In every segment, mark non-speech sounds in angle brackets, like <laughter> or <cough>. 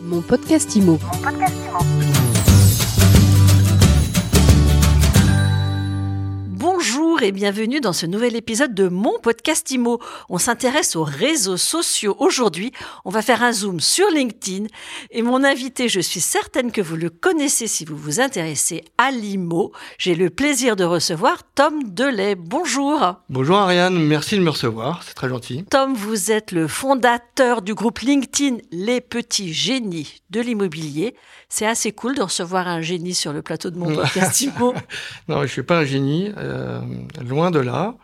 Mon podcast IMO. Bonjour et bienvenue dans ce nouvel épisode de mon podcast IMO. On s'intéresse aux réseaux sociaux. Aujourd'hui, on va faire un zoom sur LinkedIn et mon invité, je suis certaine que vous le connaissez si vous vous intéressez à l'IMO. J'ai le plaisir de recevoir Tom Delay. Bonjour. Bonjour Ariane, merci de me recevoir, c'est très gentil. Tom, vous êtes le fondateur du groupe LinkedIn Les Petits Génies de l'immobilier. C'est assez cool de recevoir un génie sur le plateau de mon podcast IMO. <laughs> non, je suis pas un génie, euh, loin de là.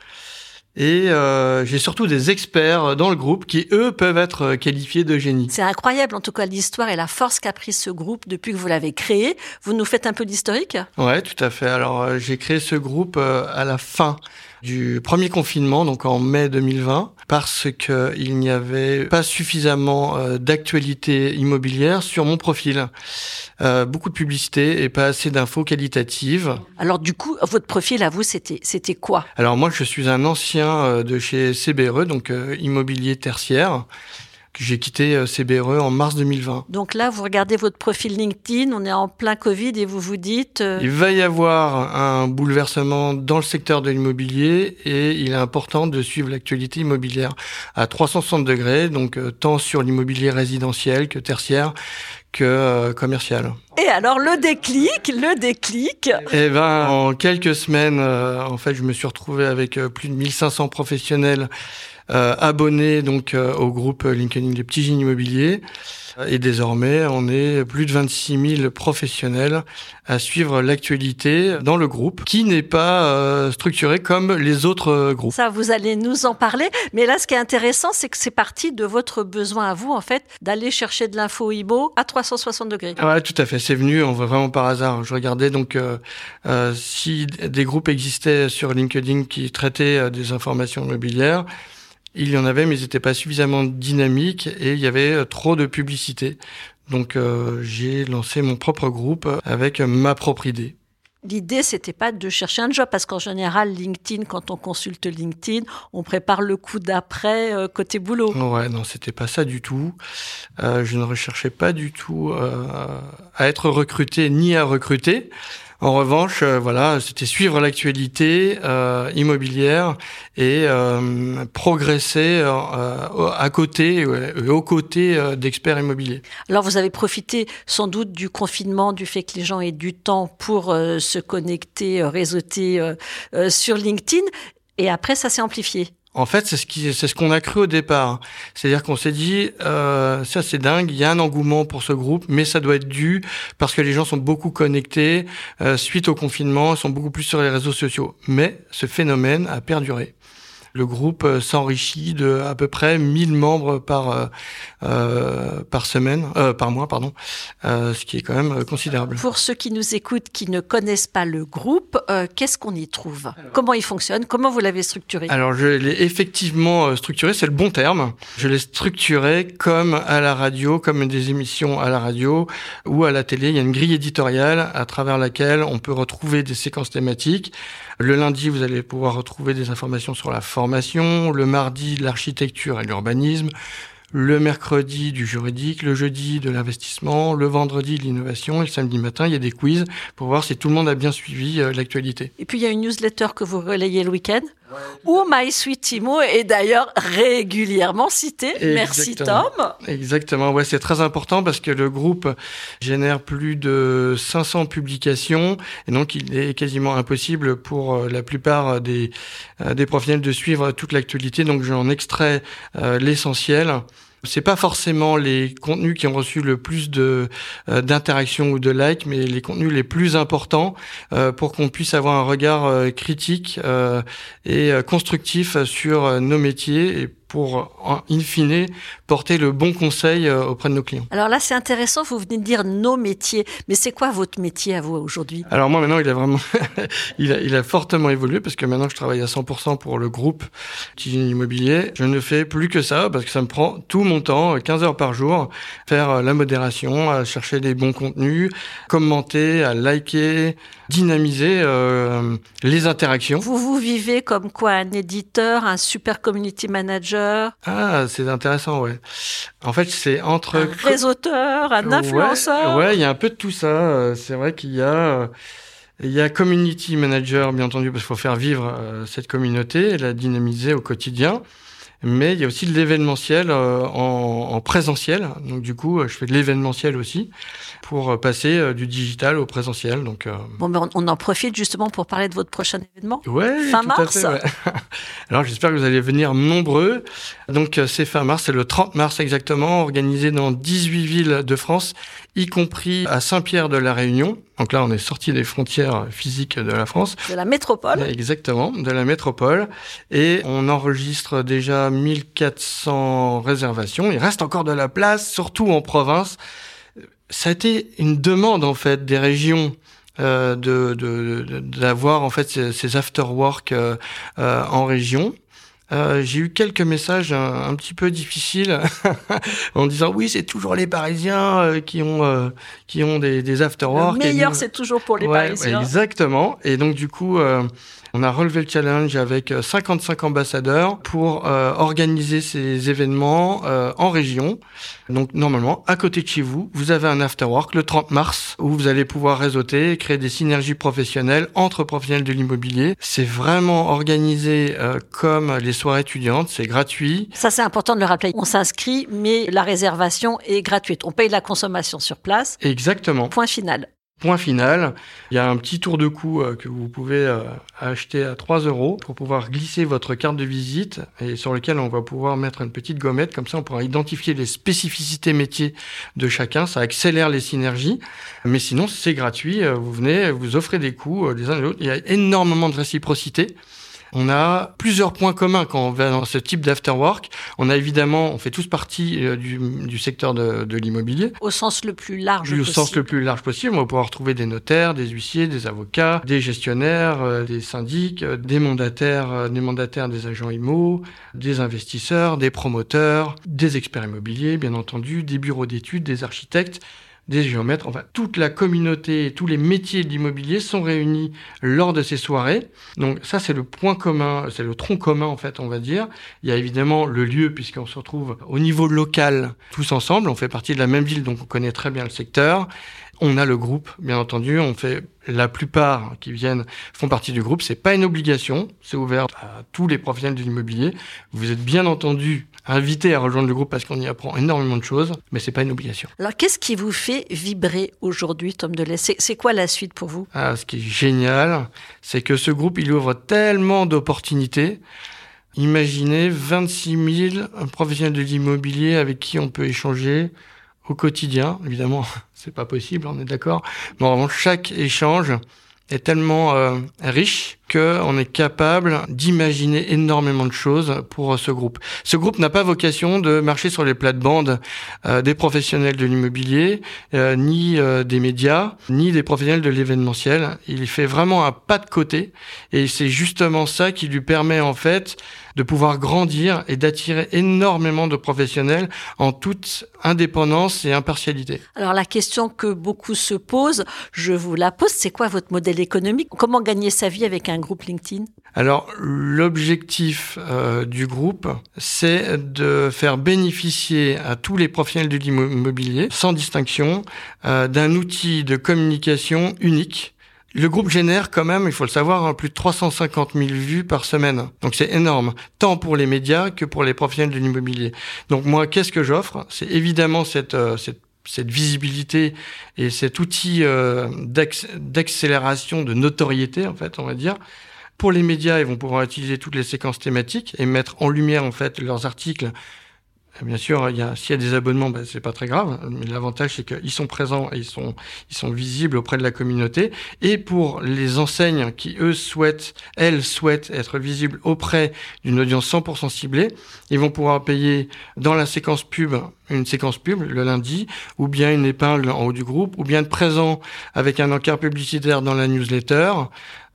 Et euh, j'ai surtout des experts dans le groupe qui, eux, peuvent être qualifiés de génies. C'est incroyable, en tout cas, l'histoire et la force qu'a pris ce groupe depuis que vous l'avez créé. Vous nous faites un peu d'historique? Ouais, tout à fait. Alors, euh, j'ai créé ce groupe euh, à la fin du premier confinement, donc en mai 2020, parce qu'il n'y avait pas suffisamment euh, d'actualité immobilière sur mon profil. Euh, beaucoup de publicité et pas assez d'infos qualitatives. Alors du coup, votre profil à vous, c'était c'était quoi? Alors moi, je suis un ancien euh, de chez CBRE, donc immobilier tertiaire j'ai quitté CBRE en mars 2020. Donc là, vous regardez votre profil LinkedIn, on est en plein Covid et vous vous dites... Euh... Il va y avoir un bouleversement dans le secteur de l'immobilier et il est important de suivre l'actualité immobilière à 360 degrés, donc euh, tant sur l'immobilier résidentiel que tertiaire que euh, commercial. Et alors le déclic, le déclic Eh ben, en quelques semaines, euh, en fait, je me suis retrouvé avec plus de 1500 professionnels euh, abonnés donc euh, au groupe LinkedIn Les Petits Génies Immobiliers. Et désormais, on est plus de 26 000 professionnels à suivre l'actualité dans le groupe, qui n'est pas euh, structuré comme les autres euh, groupes. Ça, vous allez nous en parler. Mais là, ce qui est intéressant, c'est que c'est parti de votre besoin à vous, en fait, d'aller chercher de l'info IBO à 360 degrés. Ouais, tout à fait. C'est venu, on va vraiment par hasard. Je regardais donc euh, si des groupes existaient sur LinkedIn qui traitaient des informations immobilières. Il y en avait, mais ils n'étaient pas suffisamment dynamiques et il y avait trop de publicité. Donc euh, j'ai lancé mon propre groupe avec ma propre idée. L'idée, c'était pas de chercher un job, parce qu'en général, LinkedIn, quand on consulte LinkedIn, on prépare le coup d'après euh, côté boulot. Ouais, non, c'était pas ça du tout. Euh, je ne recherchais pas du tout euh, à être recruté ni à recruter. En revanche, euh, voilà, c'était suivre l'actualité euh, immobilière et euh, progresser à côté et aux côtés d'experts immobiliers. Alors, vous avez profité sans doute du confinement, du fait que les gens aient du temps pour se connecter, réseauter sur LinkedIn, et après, ça s'est amplifié. En fait, c'est ce qui, c'est ce qu'on a cru au départ. C'est-à-dire qu'on s'est dit, euh, ça c'est dingue, il y a un engouement pour ce groupe, mais ça doit être dû parce que les gens sont beaucoup connectés euh, suite au confinement, sont beaucoup plus sur les réseaux sociaux. Mais ce phénomène a perduré le groupe euh, s'enrichit de à peu près 1000 membres par euh, euh, par semaine, euh, par mois, pardon, euh, ce qui est quand même considérable. Pour ceux qui nous écoutent, qui ne connaissent pas le groupe, qu'est-ce qu'on y trouve? Comment il fonctionne? Comment vous l'avez structuré? Alors, je l'ai effectivement structuré, c'est le bon terme. Je l'ai structuré comme à la radio, comme des émissions à la radio ou à la télé. Il y a une grille éditoriale à travers laquelle on peut retrouver des séquences thématiques. Le lundi, vous allez pouvoir retrouver des informations sur la Le mardi, l'architecture et l'urbanisme. Le mercredi, du juridique. Le jeudi, de l'investissement. Le vendredi, de l'innovation. Et le samedi matin, il y a des quiz pour voir si tout le monde a bien suivi euh, l'actualité. Et puis, il y a une newsletter que vous relayez le week-end où My Sweet Timo est d'ailleurs régulièrement cité. Exactement. Merci Tom. Exactement, ouais, c'est très important parce que le groupe génère plus de 500 publications et donc il est quasiment impossible pour euh, la plupart des, euh, des professionnels de suivre toute l'actualité. Donc j'en extrais euh, l'essentiel. C'est pas forcément les contenus qui ont reçu le plus de euh, d'interactions ou de likes, mais les contenus les plus importants euh, pour qu'on puisse avoir un regard euh, critique et constructif sur nos métiers pour, in fine, porter le bon conseil auprès de nos clients. Alors là, c'est intéressant, vous venez de dire nos métiers, mais c'est quoi votre métier à vous aujourd'hui? Alors moi, maintenant, il a vraiment, <laughs> il, a, il a fortement évolué parce que maintenant, je travaille à 100% pour le groupe qui immobilier. Je ne fais plus que ça parce que ça me prend tout mon temps, 15 heures par jour, faire la modération, à chercher des bons contenus, commenter, à liker, dynamiser euh, les interactions. Vous vous vivez comme quoi? Un éditeur, un super community manager Ah, c'est intéressant, ouais. En fait, c'est entre... Un réseauteur, un influenceur Ouais, il y a un peu de tout ça. Euh, c'est vrai qu'il y a... Il y a community manager, bien entendu, parce qu'il faut faire vivre cette communauté et la dynamiser au quotidien. Mais il y a aussi de l'événementiel en, en, présentiel. Donc du coup, je fais de l'événementiel aussi pour euh, passer euh, du digital au présentiel. Donc, euh, bon, mais on, en profite justement pour parler de votre prochain événement. Ouais, fin mars. <laughs> Alors j'espère que vous allez venir nombreux. Donc c'est fin mars, c'est le 30 mars exactement, organisé dans 18 villes de France, y compris à Saint-Pierre de la Réunion. Donc là, on est sorti des frontières physiques de la France. De la métropole. Exactement, de la métropole. Et on enregistre déjà 1400 réservations. Il reste encore de la place, surtout en province ça a été une demande en fait des régions euh, de d'avoir en fait ces, ces after work euh, euh, en région. Euh, j'ai eu quelques messages un, petit peu difficiles <laughs> en disant oui c'est toujours les Parisiens euh, qui ont euh, qui ont des, des after work. Le meilleur c'est toujours pour les Parisiens. exactement. Et donc du coup on a relevé le challenge avec 55 euh, ambassadeurs pour euh, organiser ces événements euh, en région. Donc normalement, à côté de chez vous, vous avez un afterwork le 30 mars où vous allez pouvoir réseauter, créer des synergies professionnelles entre professionnels de l'immobilier. C'est vraiment organisé comme les soirées étudiantes, c'est gratuit. Ça c'est important de le rappeler. On s'inscrit, mais la réservation est gratuite. On paye la consommation sur place. Exactement. Point final. Point final, il y a un petit tour de cou euh, que vous pouvez euh, acheter à 3 euros pour pouvoir glisser votre carte de visite et sur lequel on va pouvoir mettre une petite gommette. Comme ça, on pourra identifier les spécificités métiers de chacun. Ça accélère les synergies. Mais sinon, c'est gratuit. Euh, vous venez, vous offrez des coups des uns et des autres. Il y a énormément de réciprocité. On a plusieurs points communs quand on va dans ce type d'afterwork. On a évidemment, on fait tous partie euh, du, du secteur de, de l'immobilier. Au sens le plus large Au possible. sens le plus large possible. On va pouvoir retrouver des notaires, des huissiers, des avocats, des gestionnaires, euh, des syndics, euh, des mandataires, des mandataires des agents IMO, des investisseurs, des promoteurs, des experts immobiliers, bien entendu, des bureaux d'études, des architectes des géomètres, enfin toute la communauté, tous les métiers de l'immobilier sont réunis lors de ces soirées. Donc ça c'est le point commun, c'est le tronc commun en fait on va dire. Il y a évidemment le lieu puisqu'on se retrouve au niveau local tous ensemble, on fait partie de la même ville donc on connaît très bien le secteur. On a le groupe, bien entendu. On fait la plupart qui viennent font partie du groupe. C'est pas une obligation. C'est ouvert à tous les professionnels de l'immobilier. Vous êtes bien entendu invité à rejoindre le groupe parce qu'on y apprend énormément de choses, mais c'est pas une obligation. Alors, qu'est-ce qui vous fait vibrer aujourd'hui, Tom Delay? C'est quoi la suite pour vous? Ah, Ce qui est génial, c'est que ce groupe, il ouvre tellement d'opportunités. Imaginez 26 000 professionnels de l'immobilier avec qui on peut échanger au quotidien. Évidemment, <laughs> c'est pas possible, on est d'accord. Mais vraiment, chaque échange est tellement euh, riche qu'on est capable d'imaginer énormément de choses pour ce groupe. Ce groupe n'a pas vocation de marcher sur les plates-bandes euh, des professionnels de l'immobilier, euh, ni euh, des médias, ni des professionnels de l'événementiel. Il fait vraiment un pas de côté et c'est justement ça qui lui permet en fait de pouvoir grandir et d'attirer énormément de professionnels en toute indépendance et impartialité. Alors la question que beaucoup se posent, je vous la pose, c'est quoi votre modèle économique? Comment gagner sa vie avec un groupe LinkedIn Alors l'objectif euh, du groupe, c'est de faire bénéficier à tous les professionnels de l'immobilier, sans distinction, euh, d'un outil de communication unique le groupe génère quand même, il faut le savoir, hein, plus de 350 000 vues par semaine. Donc c'est énorme, tant pour les médias que pour les professionnels de l'immobilier. Donc moi, qu'est-ce que j'offre? C'est évidemment cette, euh, cette cette visibilité et cet outil euh, d'accélération de notoriété, en fait, on va dire. Pour les médias, ils vont pouvoir utiliser toutes les séquences thématiques et mettre en lumière, en fait, leurs articles Bien sûr, il y a, s'il y a des abonnements, ben, c'est pas très grave. Mais l'avantage, c'est qu'ils sont présents et ils sont, ils sont visibles auprès de la communauté. Et pour les enseignes qui, eux, souhaitent, elles souhaitent être visibles auprès d'une audience 100% ciblée, ils vont pouvoir payer dans la séquence pub une séquence pub le lundi, ou bien une épingle en haut du groupe, ou bien être présent avec un encart publicitaire dans la newsletter,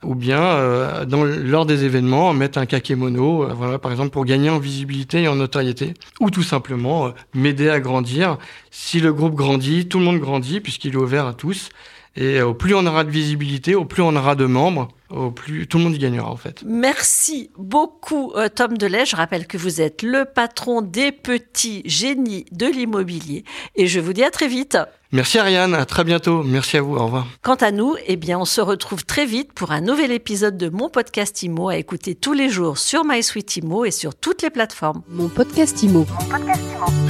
ou bien euh, lors des événements mettre un kakémono, euh, voilà par exemple pour gagner en visibilité et en notoriété, ou tout simplement euh, m'aider à grandir. Si le groupe grandit, tout le monde grandit puisqu'il est ouvert à tous. Et au plus on aura de visibilité, au plus on aura de membres, au plus tout le monde y gagnera en fait. Merci beaucoup euh, Tom Delay. Je rappelle que vous êtes le patron des petits génies de l'immobilier et je vous dis à très vite. Merci Ariane, à très bientôt. Merci à vous, au revoir. Quant à nous, eh bien, on se retrouve très vite pour un nouvel épisode de mon podcast IMO à écouter tous les jours sur MySuite IMO et sur toutes les plateformes. Mon podcast IMO. Mon podcast IMO.